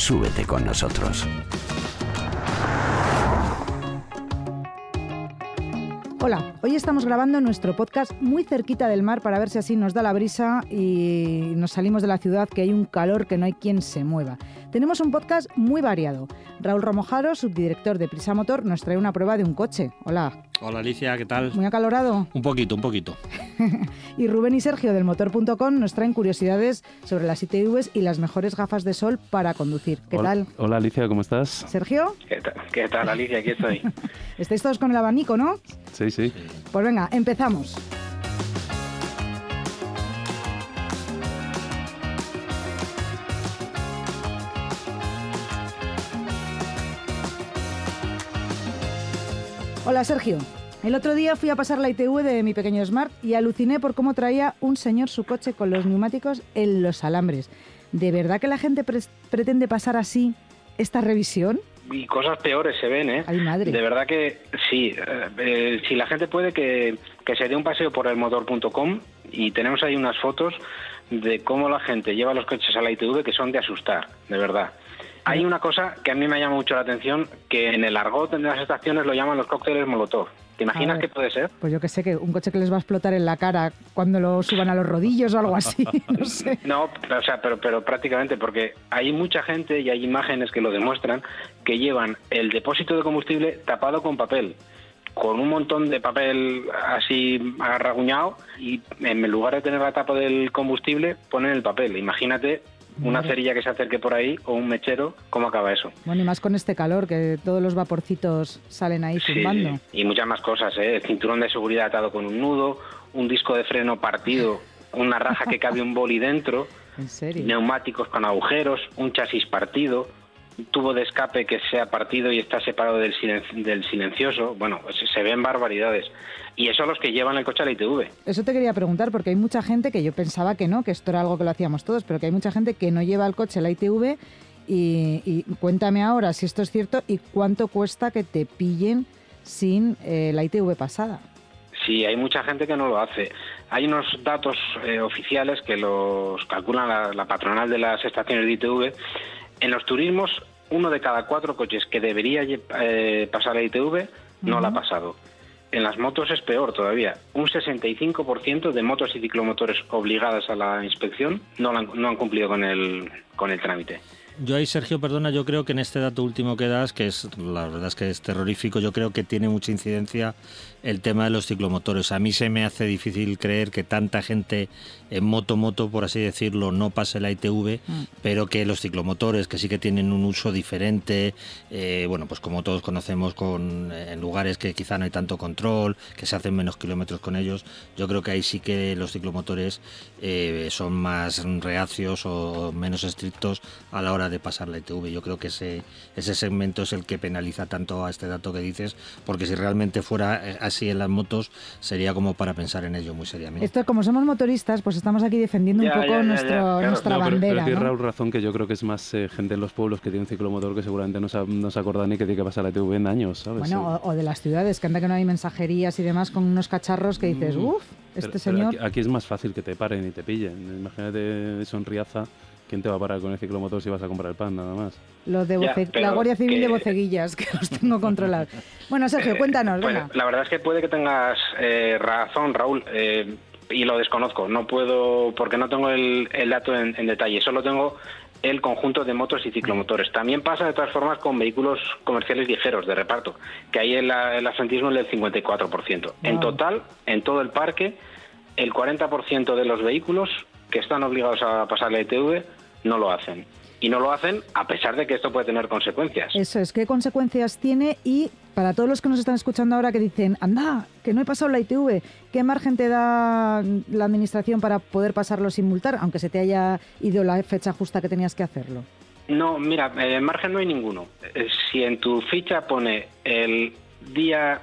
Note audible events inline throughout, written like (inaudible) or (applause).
Súbete con nosotros. Hola, hoy estamos grabando nuestro podcast muy cerquita del mar para ver si así nos da la brisa y nos salimos de la ciudad que hay un calor que no hay quien se mueva. Tenemos un podcast muy variado. Raúl Romojaro, subdirector de Prisa Motor, nos trae una prueba de un coche. Hola. Hola Alicia, ¿qué tal? Muy acalorado. Un poquito, un poquito. (laughs) y Rubén y Sergio del motor.com nos traen curiosidades sobre las ITVs y las mejores gafas de sol para conducir. ¿Qué Hola- tal? Hola Alicia, ¿cómo estás? Sergio, ¿Qué tal, qué tal, Alicia? Aquí estoy. (laughs) estáis todos con el abanico, ¿no? Sí, sí. Pues venga, empezamos. Hola Sergio. El otro día fui a pasar la ITV de mi pequeño Smart y aluciné por cómo traía un señor su coche con los neumáticos en los alambres. ¿De verdad que la gente pre- pretende pasar así esta revisión? Y cosas peores se ven, ¿eh? Ay, madre. De verdad que sí. eh, si la gente puede que, que se dé un paseo por el motor.com y tenemos ahí unas fotos de cómo la gente lleva los coches a la ITV que son de asustar, de verdad. Hay una cosa que a mí me llama mucho la atención, que en el argot de las estaciones lo llaman los cócteles Molotov. ¿Te imaginas qué puede ser? Pues yo que sé, que un coche que les va a explotar en la cara cuando lo suban a los rodillos o algo así, (laughs) no sé. No, o sea, pero, pero prácticamente, porque hay mucha gente y hay imágenes que lo demuestran que llevan el depósito de combustible tapado con papel, con un montón de papel así agarraguñado y en lugar de tener la tapa del combustible ponen el papel. Imagínate una cerilla que se acerque por ahí o un mechero, ¿cómo acaba eso? Bueno, y más con este calor, que todos los vaporcitos salen ahí Sí, zumbando. y muchas más cosas, ¿eh? El cinturón de seguridad atado con un nudo, un disco de freno partido, (laughs) una raja que cabe un boli dentro. En serio. neumáticos con agujeros, un chasis partido, tubo de escape que se ha partido y está separado del, silen- del silencioso. Bueno, se, se ven barbaridades. Y eso los que llevan el coche a la ITV. Eso te quería preguntar, porque hay mucha gente que yo pensaba que no, que esto era algo que lo hacíamos todos, pero que hay mucha gente que no lleva el coche a la ITV. Y, y cuéntame ahora si esto es cierto y cuánto cuesta que te pillen sin eh, la ITV pasada. Sí, hay mucha gente que no lo hace. Hay unos datos eh, oficiales que los calcula la, la patronal de las estaciones de ITV. En los turismos, uno de cada cuatro coches que debería eh, pasar la ITV no la ha pasado. En las motos es peor todavía. Un 65% de motos y ciclomotores obligadas a la inspección no, la han, no han cumplido con el, con el trámite. Yo ahí, Sergio, perdona, yo creo que en este dato último que das, que es la verdad es que es terrorífico, yo creo que tiene mucha incidencia el tema de los ciclomotores. A mí se me hace difícil creer que tanta gente en moto, moto, por así decirlo, no pase la ITV, pero que los ciclomotores, que sí que tienen un uso diferente, eh, bueno, pues como todos conocemos, con, en lugares que quizá no hay tanto control, que se hacen menos kilómetros con ellos, yo creo que ahí sí que los ciclomotores eh, son más reacios o menos estrictos a la hora de pasar la ITV. Yo creo que ese, ese segmento es el que penaliza tanto a este dato que dices, porque si realmente fuera eh, así en las motos, sería como para pensar en ello muy seriamente. Esto, como somos motoristas, pues estamos aquí defendiendo Ya, un poco ya, ya, ya, nuestro, claro. nuestra No, pero, pero bandera. ¿no? Raúl razón que yo creo que es más eh, gente en los pueblos que tiene un ciclomotor que seguramente no se, no se acorda ni que tiene que pasar la TV en años, ¿sabes? Bueno, Sí. o, o de las ciudades, que anda que no hay mensajerías y demás con unos cacharros que dices, Mm. uff, Pero- este pero señor... aquí, aquí es más fácil que te paren y te pillen. Imagínate eso en Riaza. ¿Quién te va a parar con el ciclomotor si vas a comprar el pan nada más? Los de Ya, boce- pero la Guardia Civil de boceguillas, (laughs) que los tengo controlados. Bueno, Sergio, cuéntanos, Pues, venga. la verdad es que puede que tengas eh, razón, Raúl, eh, y lo desconozco. No puedo, porque no tengo el, el dato en, en detalle. Solo tengo el conjunto de motos y ciclomotores. También pasa de todas formas con vehículos comerciales ligeros de reparto, que ahí el, el absentismo es del 54%. En Wow. total, en todo el parque, el 40% de los vehículos que están obligados a pasar la ITV no lo hacen. Y no lo hacen a pesar de que esto puede tener consecuencias. Eso es, ¿qué consecuencias tiene? Y para todos los que nos están escuchando ahora que dicen, anda, que no he pasado la ITV, ¿qué margen te da la administración para poder pasarlo sin multar, aunque se te haya ido la fecha justa que tenías que hacerlo? No, mira, eh, margen no hay ninguno. Eh, Si en tu ficha pone el día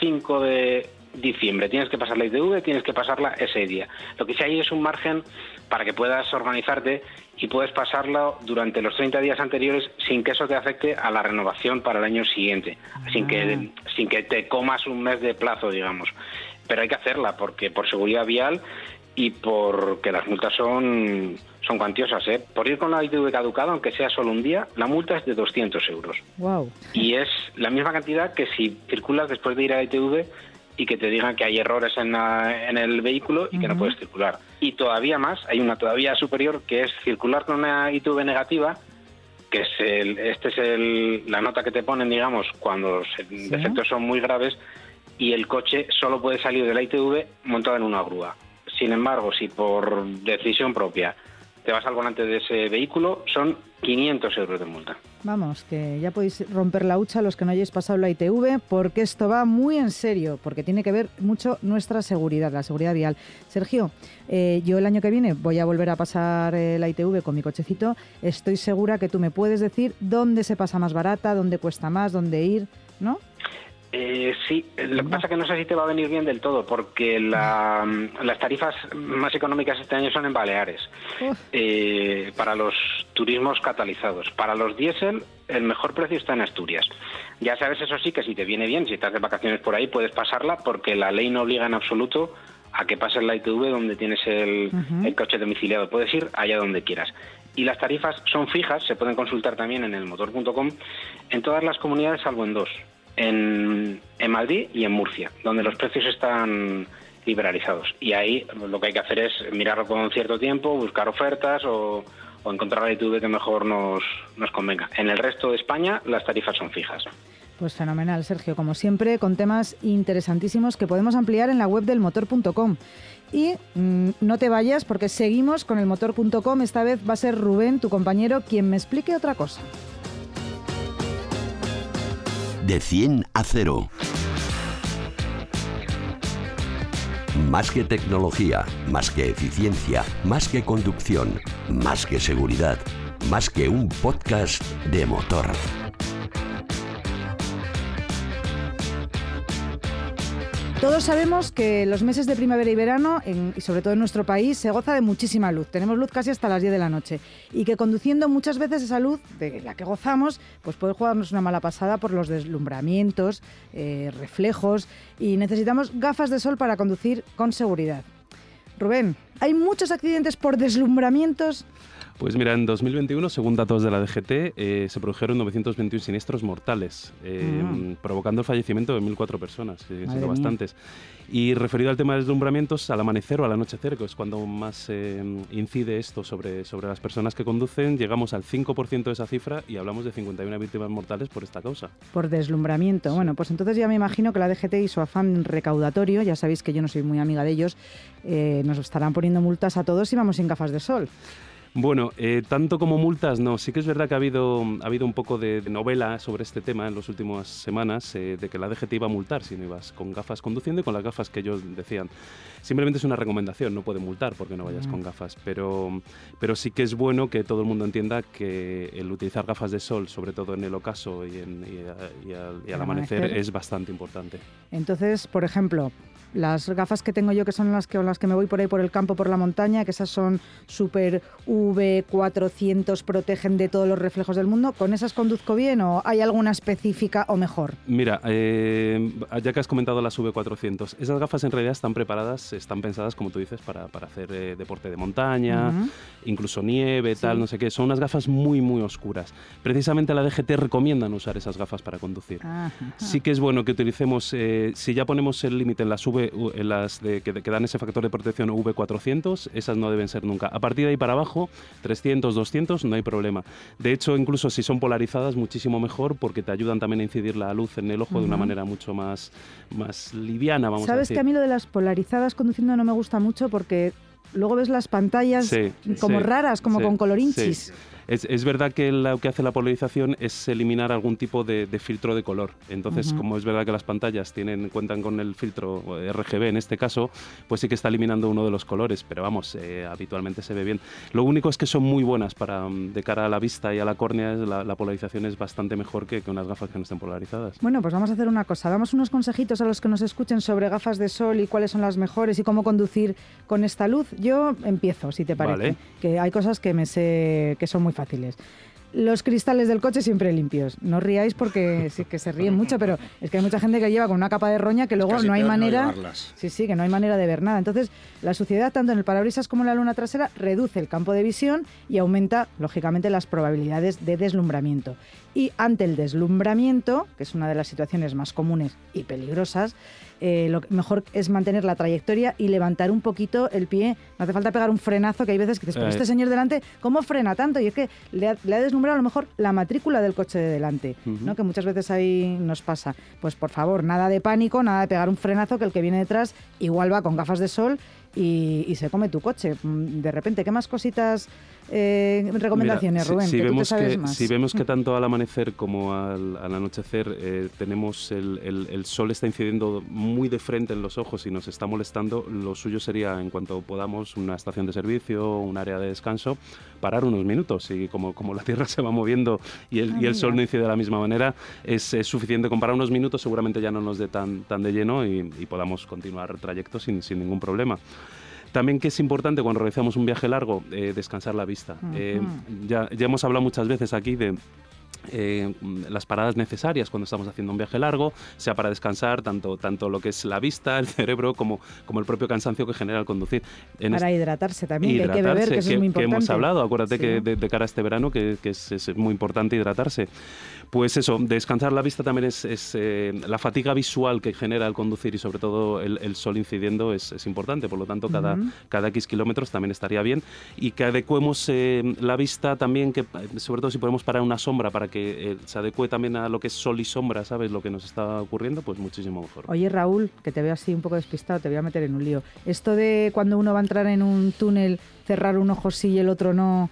5 de diciembre, tienes que pasar la ITV, tienes que pasarla ese día. Lo que sí hay es un margen para que puedas organizarte y puedes pasarlo durante los 30 días anteriores sin que eso te afecte a la renovación para el año siguiente, sin que sin que te comas un mes de plazo, digamos. Pero hay que hacerla porque por seguridad vial y porque las multas son son cuantiosas, ¿eh? Por ir con la ITV caducada, aunque sea solo un día, la multa es de 200 euros. Wow. Y es la misma cantidad que si circulas después de ir a la ITV y que te digan que hay errores en, la- en el vehículo y que no puedes circular. Y todavía más, hay una todavía superior que es circular con una ITV negativa, que es el, este es el, la nota que te ponen, digamos, cuando los Sí. defectos son muy graves y el coche solo puede salir de la ITV montado en una grúa. Sin embargo, si por decisión propia te vas al volante de ese vehículo, son 500 euros de multa. Vamos, que ya podéis romper la hucha los que no hayáis pasado la ITV, porque esto va muy en serio, porque tiene que ver mucho nuestra seguridad, la seguridad vial. Sergio, eh, yo el año que viene voy a volver a pasar eh, la ITV con mi cochecito. Estoy segura que tú me puedes decir dónde se pasa más barata, dónde cuesta más, dónde ir, ¿no? Eh, sí, lo que pasa es que no sé si te va a venir bien del todo, porque la- las tarifas más económicas este año son en Baleares, eh, para los turismos catalizados. Para los diésel, el mejor precio está en Asturias. Ya sabes, eso sí, que si te viene bien, si estás de vacaciones por ahí, puedes pasarla, porque la ley no obliga en absoluto a que pases la ITV donde tienes el coche domiciliado. Puedes ir allá donde quieras. Y las tarifas son fijas, se pueden consultar también en el motor.com, en todas las comunidades salvo en dos, en, en Madrid y en Murcia, donde los precios están liberalizados. Y ahí lo que hay que hacer es mirarlo con cierto tiempo, buscar ofertas o, encontrar la ITV que mejor nos, nos convenga. En el resto de España las tarifas son fijas. Pues fenomenal, Sergio, como siempre, con temas interesantísimos que podemos ampliar en la web del motor.com. Y mm, no te vayas porque seguimos con el motor.com. Esta vez va a ser Rubén, tu compañero, quien me explique otra cosa. De 100 a 0. Más que tecnología, más que eficiencia, más que conducción, más que seguridad, más que un podcast de motor. Todos sabemos que los meses de primavera y verano, y sobre todo en nuestro país, se goza de muchísima luz. Tenemos luz casi hasta las 10 de la noche. Y que conduciendo muchas veces esa luz de la que gozamos, pues puede jugarnos una mala pasada por los deslumbramientos, eh, reflejos, y necesitamos gafas de sol para conducir con seguridad. Rubén, ¿hay muchos accidentes por deslumbramientos? Pues mira, en 2021, según datos de la DGT, eh, se produjeron 921 siniestros mortales, eh, Mm. provocando el fallecimiento de 1.004 personas, Madre siendo mía. bastantes. Y referido al tema de deslumbramientos, al amanecer o al anochecer, que es cuando más eh, incide esto sobre, sobre las personas que conducen, llegamos al 5% de esa cifra y hablamos de 51 víctimas mortales por esta causa. Por deslumbramiento. Bueno, pues entonces ya me imagino que la DGT y su afán recaudatorio, ya sabéis que yo no soy muy amiga de ellos, eh, nos estarán poniendo multas a todos si vamos sin gafas de sol. Bueno, eh, tanto como multas, no. Sí que es verdad que ha habido, ha habido un poco de, de novela sobre este tema en las últimas semanas, eh, de que la DGT iba a multar si no ibas con gafas conduciendo y con las gafas que ellos decían. Simplemente es una recomendación, no puede multar porque no vayas Mm. con gafas, pero, pero sí que es bueno que todo el mundo entienda que el utilizar gafas de sol, sobre todo en el ocaso y, en- y a- y al, y al Al amanecer, amanecer. es bastante importante. Entonces, por ejemplo, las gafas que tengo yo, que son las que, con las que me voy por ahí por el campo, por la montaña, que esas son Super V400, protegen de todos los reflejos del mundo, ¿con esas conduzco bien o hay alguna específica o mejor? Mira, eh, ya que has comentado las V400, esas gafas en realidad están preparadas, están pensadas, como tú dices, para, para hacer eh, deporte de montaña, incluso nieve, tal, no sé qué. Son unas gafas muy, muy oscuras. Precisamente la DGT recomiendan usar esas gafas para conducir. Sí que es bueno que utilicemos, eh, si ya ponemos el límite en las V, en las de, que, que dan ese factor de protección V400, esas no deben ser nunca. A partir de ahí para abajo, 300, 200, no hay problema. De hecho, incluso si son polarizadas, muchísimo mejor porque te ayudan también a incidir la luz en el ojo de una manera mucho más, más liviana, vamos a Sabes que a mí lo de las polarizadas conduciendo no me gusta mucho porque luego ves las pantallas Sí, como sí, raras, como sí, con colorinchis. Es, verdad que lo que hace la polarización es eliminar algún tipo de, filtro de color. Entonces, como es verdad que las pantallas tienen, cuentan con el filtro RGB en este caso, pues sí que está eliminando uno de los colores, pero vamos, eh, habitualmente se ve bien. Lo único es que son muy buenas para mm, de cara a la vista y a la córnea, la, polarización es bastante mejor que, que, unas gafas que no estén polarizadas. Bueno, pues vamos a hacer una cosa, damos unos consejitos a los que nos escuchen sobre gafas de sol y cuáles son las mejores y cómo conducir con esta luz. Yo empiezo, si te parece, que hay cosas que me sé que son muy fáciles los cristales del coche siempre limpios. No ríais porque sí que se ríen mucho, pero es que hay mucha gente que lleva con una capa de roña que luego no hay manera. sí, sí, que no hay manera de ver nada. Entonces, la suciedad tanto en el parabrisas como en la luna trasera reduce el campo de visión y aumenta, lógicamente, las probabilidades de deslumbramiento. Y ante el deslumbramiento, que es una de las situaciones más comunes y peligrosas, eh, lo mejor es mantener la trayectoria y levantar un poquito el pie. No hace falta pegar un frenazo, que hay veces que dices, pero este señor delante, ¿cómo frena tanto? Y es que le ha, deslumbrado a lo mejor la matrícula del coche de delante, ¿no? que muchas veces ahí nos pasa. Pues por favor, nada de pánico, nada de pegar un frenazo, que el que viene detrás igual va con gafas de sol y, se come tu coche. Mm, de repente, ¿qué más cositas, eh, recomendaciones, Rubén? Si, vemos que, si vemos que tanto al amanecer como al, anochecer eh, tenemos el, sol está incidiendo muy de frente en los ojos y nos está molestando, lo suyo sería, en cuanto podamos, una estación de servicio, un área de descanso, parar unos minutos y como, como la Tierra (laughs) se va moviendo y el, y el sol no incide de la misma manera, es, suficiente con parar unos minutos, seguramente ya no nos dé tan, tan de lleno y, podamos continuar trayectos sin, sin ningún problema. También que es importante cuando realizamos un viaje largo, eh, descansar la vista. Eh, ya, ya hemos hablado muchas veces aquí de eh, las paradas necesarias cuando estamos haciendo un viaje largo, sea para descansar tanto, tanto lo que es la vista, el cerebro, como, como el propio cansancio que genera el conducir. para hidratarse también, que hay que beber, que eso es muy importante. Que hemos hablado, acuérdate que de, cara a este verano que, que es, es, muy importante hidratarse. Pues eso, descansar la vista también es, eh, la fatiga visual que genera el conducir y sobre todo el, sol incidiendo es, importante, por lo tanto cada, cada X kilómetros también estaría bien y que adecuemos eh, la vista también, que sobre todo si podemos parar una sombra para que eh, se adecue también a lo que es sol y sombra, ¿sabes? Lo que nos está ocurriendo, pues muchísimo mejor. Oye Raúl, que te veo así un poco despistado, te voy a meter en un lío. Esto de cuando uno va a entrar en un túnel, cerrar un ojo sí y el otro no,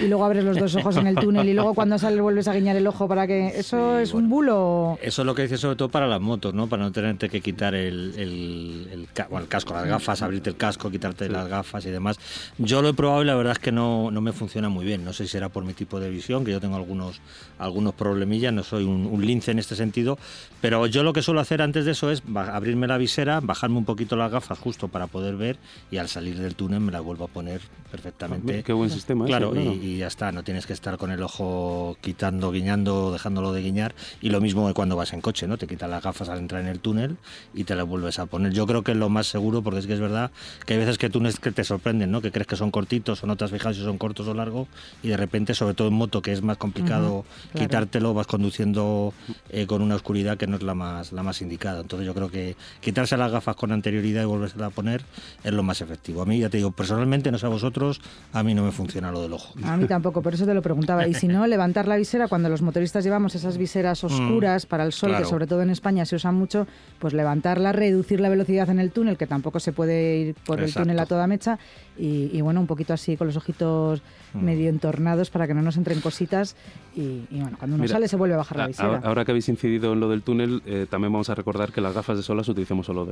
y luego abres los dos ojos en el túnel y luego cuando sales vuelves a guiñar el ojo para que... ¿Eso es un bulo? Eso es lo que dice sobre todo para las motos, ¿no? Para no tenerte que quitar el, el, el, casco, las gafas, abrirte el casco, quitarte las gafas y demás. Yo lo he probado y la verdad es que no, no me funciona muy bien. No sé si será por mi tipo de visión, que yo tengo algunos, algunos problemillas, no soy un, un lince en este sentido, pero yo lo que suelo hacer antes de eso es abrirme la visera, bajarme un poquito las gafas justo para poder ver y al salir del túnel me las vuelvo a poner perfectamente. Qué buen sistema. Claro, y, ya está, no tienes que estar con el ojo quitando, guiñando, dejándolo de guiñar. Y lo mismo cuando vas en coche, ¿no? Te quitas las gafas al entrar en el túnel y te las vuelves a poner. Yo creo que es lo más seguro porque es que es verdad que hay veces que túneles que te sorprenden, ¿no? Que crees que son cortitos o no te has fijado si son cortos o largos y de repente, sobre todo en moto, que es más complicado quitártelo, vas conduciendo eh, con una oscuridad que no es la más, la más indicada. Entonces yo creo que quitarse las gafas con anterioridad y volverse a poner es lo más efectivo. A mí, ya te digo, personalmente, no sé a vosotros, a mí no me funciona lo del ojo. A mí tampoco, por eso te lo preguntaba. Y si no, levantar la visera cuando los motoristas llevamos esas viseras mm, oscuras para el sol, que sobre todo en España se usan mucho, pues levantarla, reducir la velocidad en el túnel, que tampoco se puede ir por el túnel a toda mecha, y, bueno, un poquito así con los ojitos mm. medio entornados para que no nos entren cositas. Y, bueno, cuando uno sale se vuelve a bajar la visera. Ahora, que habéis incidido en lo del túnel, eh, también vamos a recordar que las gafas de sol las utilicemos solo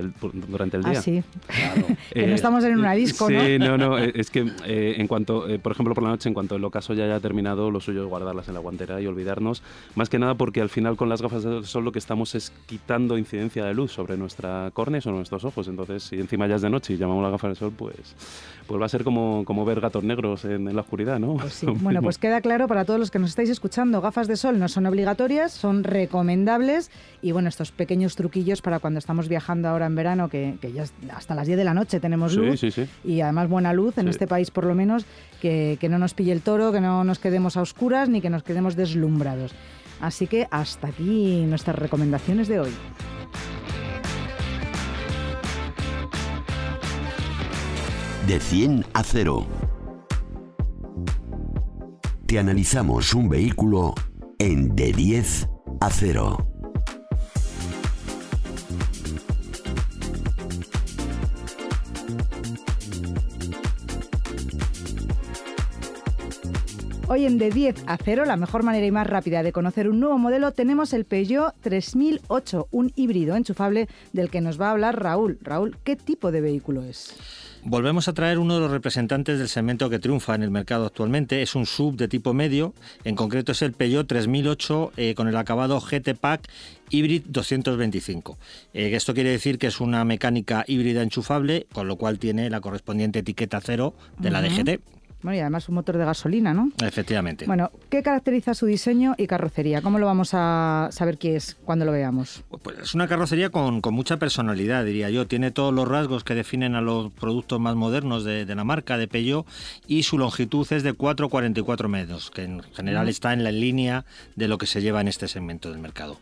durante el día. Ah, sí. (laughs) que no estamos en una disco, sí, ¿no? Sí, no, no. Es que eh, en cuanto, eh, por ejemplo, por la noche, en cuanto el ocaso ya haya terminado, lo suyo es guardarlas en la guantera y olvidarnos. Más que nada porque al final con las gafas de sol lo que estamos es quitando incidencia de luz sobre nuestra córnea o nuestros ojos. Entonces, si encima ya es de noche y llamamos las gafas de sol, pues, pues va a ser como, como ver gatos negros en, la oscuridad, ¿no? Pues (laughs) bueno, pues queda claro para todos los que nos estáis escuchando, gafas de sol no son obligatorias, son recomendables y bueno, estos pequeños truquillos para cuando estamos viajando ahora en verano, que, ya hasta las 10 de la noche tenemos luz y además buena luz en este país por lo menos, que, que no nos pille el toro, que no nos quedemos a oscuras ni que nos quedemos deslumbrados. Así que hasta aquí nuestras recomendaciones de hoy. De 100 a 0. Te analizamos un vehículo en de 10 a 0. Hoy en De 10 a 0, la mejor manera y más rápida de conocer un nuevo modelo, tenemos el Peugeot 3008, un híbrido enchufable del que nos va a hablar Raúl. Raúl, ¿qué tipo de vehículo es? Volvemos a traer uno de los representantes del segmento que triunfa en el mercado actualmente. Es un sub de tipo medio, en concreto es el Peugeot 3008 eh, con el acabado GT Pack Hybrid 225. Eh, esto quiere decir que es una mecánica híbrida enchufable, con lo cual tiene la correspondiente etiqueta cero de la DGT. Bueno, y además un motor de gasolina, ¿no? Efectivamente. Bueno, ¿qué caracteriza su diseño y carrocería? ¿Cómo lo vamos a saber qué es cuando lo veamos? Pues es una carrocería con, mucha personalidad, diría yo. Tiene todos los rasgos que definen a los productos más modernos de, la marca, de Peugeot, y su longitud es de 4,44 metros, que en general está en la línea de lo que se lleva en este segmento del mercado.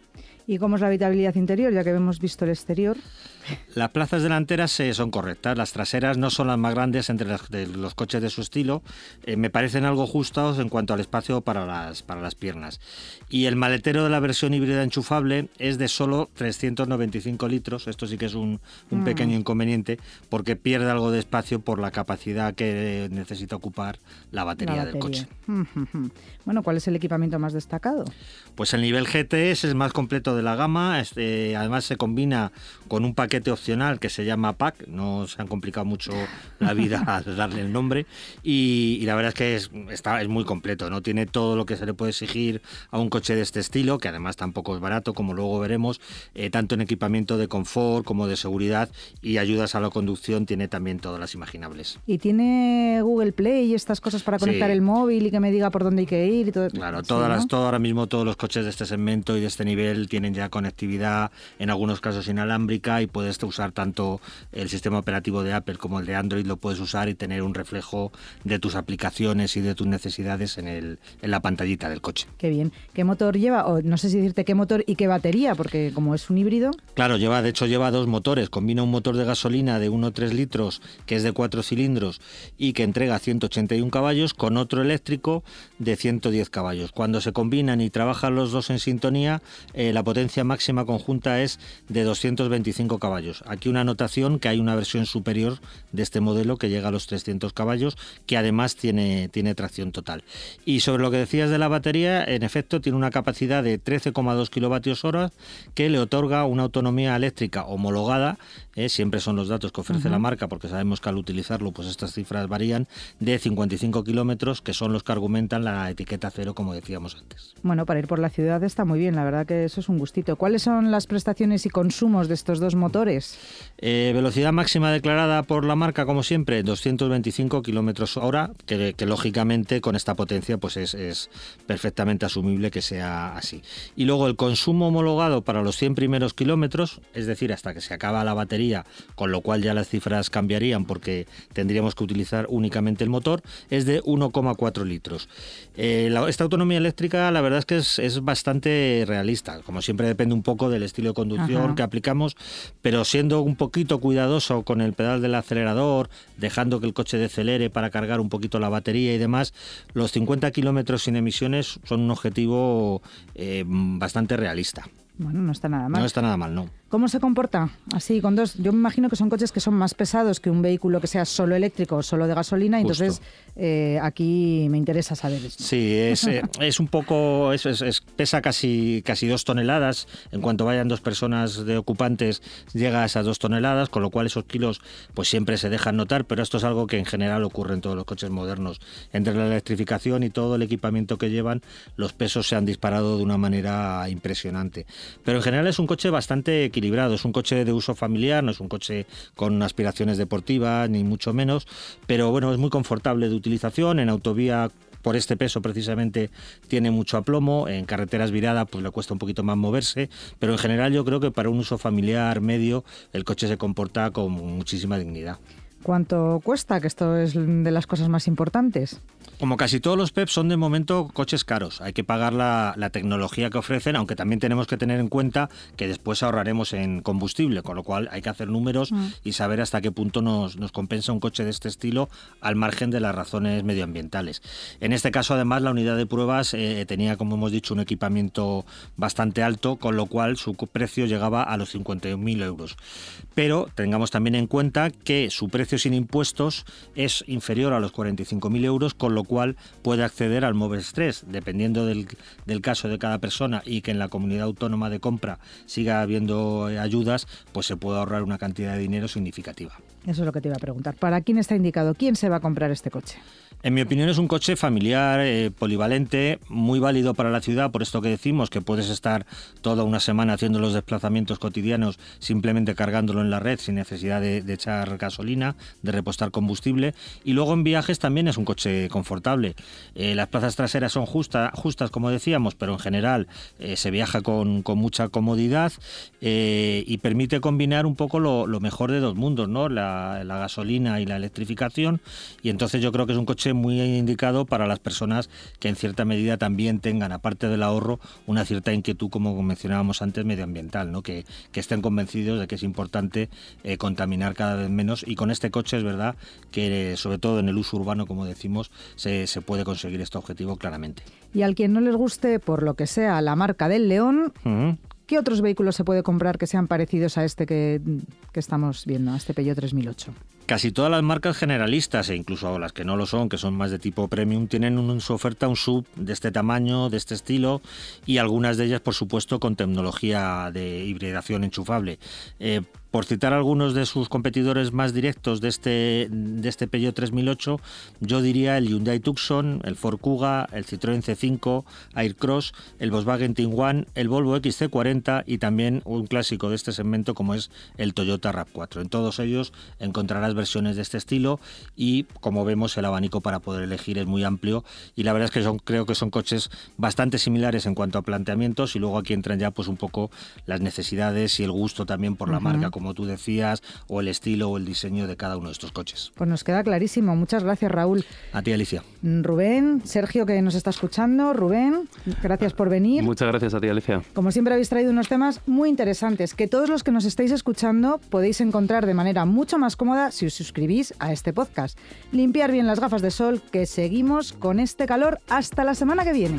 ¿Y cómo es la habitabilidad interior, ya que hemos visto el exterior? Las plazas delanteras eh, son correctas, las traseras no son las más grandes entre los coches de su estilo, eh, me parecen algo justos en cuanto al espacio para las, para las piernas. Y el maletero de la versión híbrida enchufable es de solo 395 litros, esto sí que es un, un mm. pequeño inconveniente porque pierde algo de espacio por la capacidad que necesita ocupar la batería, del coche. (laughs) Bueno, ¿cuál es el equipamiento más destacado? Pues el nivel GTS es más completo de la gama, este, además se combina con un paquete opcional que se llama PAC, no se han complicado mucho la vida (laughs) al darle el nombre y, la verdad es que es, está, es muy completo, no tiene todo lo que se le puede exigir a un coche de este estilo, que además tampoco es barato, como luego veremos, eh, tanto en equipamiento de confort como de seguridad y ayudas a la conducción tiene también todas las imaginables. ¿Y tiene Google Play y estas cosas para conectar el móvil y que me diga por dónde hay que ir? Y todo? Claro, todas las, todo, ahora mismo todos los coches de este segmento y de este nivel tienen ya conectividad, en algunos casos inalámbrica y puede puedes usar tanto el sistema operativo de Apple como el de Android, lo puedes usar y tener un reflejo de tus aplicaciones y de tus necesidades en, el, en la pantallita del coche. Qué bien. ¿Qué motor lleva? O no sé si decirte qué motor y qué batería, porque como es un híbrido. Claro, lleva, de hecho lleva dos motores. Combina un motor de gasolina de 1,3 litros, que es de cuatro cilindros y que entrega 181 caballos, con otro eléctrico de 110 caballos. Cuando se combinan y trabajan los dos en sintonía, eh, la potencia máxima conjunta es de 225 caballos Aquí una anotación que hay una versión superior de este modelo que llega a los 300 caballos, que además tiene, tiene tracción total. Y sobre lo que decías de la batería, en efecto tiene una capacidad de 13,2 kilovatios hora que le otorga una autonomía eléctrica homologada, eh, siempre son los datos que ofrece la marca, porque sabemos que al utilizarlo pues estas cifras varían, de 55 kilómetros, que son los que argumentan la etiqueta cero, como decíamos antes. Bueno, para ir por la ciudad está muy bien, la verdad que eso es un gustito. ¿Cuáles son las prestaciones y consumos de estos dos motores? Eh, velocidad máxima declarada por la marca, como siempre, 225 kilómetros hora, que, lógicamente con esta potencia pues es, perfectamente asumible que sea así. Y luego el consumo homologado para los 100 primeros kilómetros, es decir, hasta que se acaba la batería, con lo cual ya las cifras cambiarían porque tendríamos que utilizar únicamente el motor, es de 1,4 litros. Eh, esta autonomía eléctrica, la verdad es que es, bastante realista. Como siempre, depende un poco del estilo de conducción que aplicamos, pero siendo un poquito cuidadoso con el pedal del acelerador, dejando que el coche decelere para cargar un poquito la batería y demás, los 50 kilómetros sin emisiones son un objetivo eh, bastante realista. Bueno, no está nada mal. No está nada mal, no. ¿Cómo se comporta? Así, con dos. Yo me imagino que son coches que son más pesados que un vehículo que sea solo eléctrico o solo de gasolina. Entonces, eh, aquí me interesa saber esto. Sí, es, eh, (laughs) es un poco. Es, pesa casi, casi dos toneladas. En cuanto vayan dos personas de ocupantes, llega a esas dos toneladas, con lo cual esos kilos pues siempre se dejan notar. Pero esto es algo que en general ocurre en todos los coches modernos. Entre la electrificación y todo el equipamiento que llevan, los pesos se han disparado de una manera impresionante. Pero en general es un coche bastante es un coche de uso familiar, no es un coche con aspiraciones deportivas, ni mucho menos, pero bueno, es muy confortable de utilización. En autovía por este peso precisamente tiene mucho aplomo, en carreteras viradas pues le cuesta un poquito más moverse, pero en general yo creo que para un uso familiar medio el coche se comporta con muchísima dignidad. ¿Cuánto cuesta? Que esto es de las cosas más importantes. Como casi todos los PEP son de momento coches caros. Hay que pagar la, tecnología que ofrecen, aunque también tenemos que tener en cuenta que después ahorraremos en combustible, con lo cual hay que hacer números mm. y saber hasta qué punto nos, compensa un coche de este estilo al margen de las razones medioambientales. En este caso, además, la unidad de pruebas eh, tenía, como hemos dicho, un equipamiento bastante alto, con lo cual su precio llegaba a los 51.000 euros. Pero tengamos también en cuenta que su precio sin impuestos es inferior a los 45.000 euros, con lo cual puede acceder al Moves 3, dependiendo del, del, caso de cada persona y que en la comunidad autónoma de compra siga habiendo eh, ayudas, pues se puede ahorrar una cantidad de dinero significativa. Eso es lo que te iba a preguntar. ¿Para quién está indicado? ¿Quién se va a comprar este coche? En mi opinión es un coche familiar, eh, polivalente, muy válido para la ciudad, por esto que decimos que puedes estar toda una semana haciendo los desplazamientos cotidianos simplemente cargándolo en la red sin necesidad de, echar gasolina, de repostar combustible. Y luego en viajes también es un coche confortable. Eh, las plazas traseras son justas, como decíamos, pero en general eh, se viaja con, mucha comodidad y permite combinar un poco lo, mejor de dos mundos, ¿no? la gasolina y la electrificación. Y entonces yo creo que es un coche muy indicado para las personas que en cierta medida también tengan, aparte del ahorro, una cierta inquietud, como mencionábamos antes, medioambiental, ¿no? que, estén convencidos de que es importante eh, contaminar cada vez menos. Y con este coche es verdad que, sobre todo en el uso urbano, como decimos, se, puede conseguir este objetivo claramente. Y al quien no les guste, por lo que sea, la marca del León, ¿qué otros vehículos se puede comprar que sean parecidos a este que, que estamos viendo, a este Peugeot 3008? Casi todas las marcas generalistas e incluso las que no lo son, que son más de tipo premium, tienen en su oferta un sub de este tamaño, de este estilo y algunas de ellas, por supuesto, con tecnología de hibridación enchufable. Eh, por citar algunos de sus competidores más directos de este, de este Peugeot 3008, yo diría el Hyundai Tucson, el Ford Kuga, el Citroën C5, Aircross, el Volkswagen Tiguan, el Volvo XC40 y también un clásico de este segmento como es el Toyota RAV4. En todos ellos encontrarás versiones de este estilo y como vemos el abanico para poder elegir es muy amplio y la verdad es que son, creo que son coches bastante similares en cuanto a planteamientos y luego aquí entran ya pues un poco las necesidades y el gusto también por la marca como tú decías, o el estilo o el diseño de cada uno de estos coches. Pues nos queda clarísimo. Muchas gracias, Raúl. A ti, Alicia. Rubén, Sergio, que nos está escuchando. Rubén, gracias por venir. Muchas gracias a ti, Alicia. Como siempre habéis traído unos temas muy interesantes que todos los que nos estáis escuchando podéis encontrar de manera mucho más cómoda si os suscribís a este podcast. Limpiar bien las gafas de sol, que seguimos con este calor hasta la semana que viene.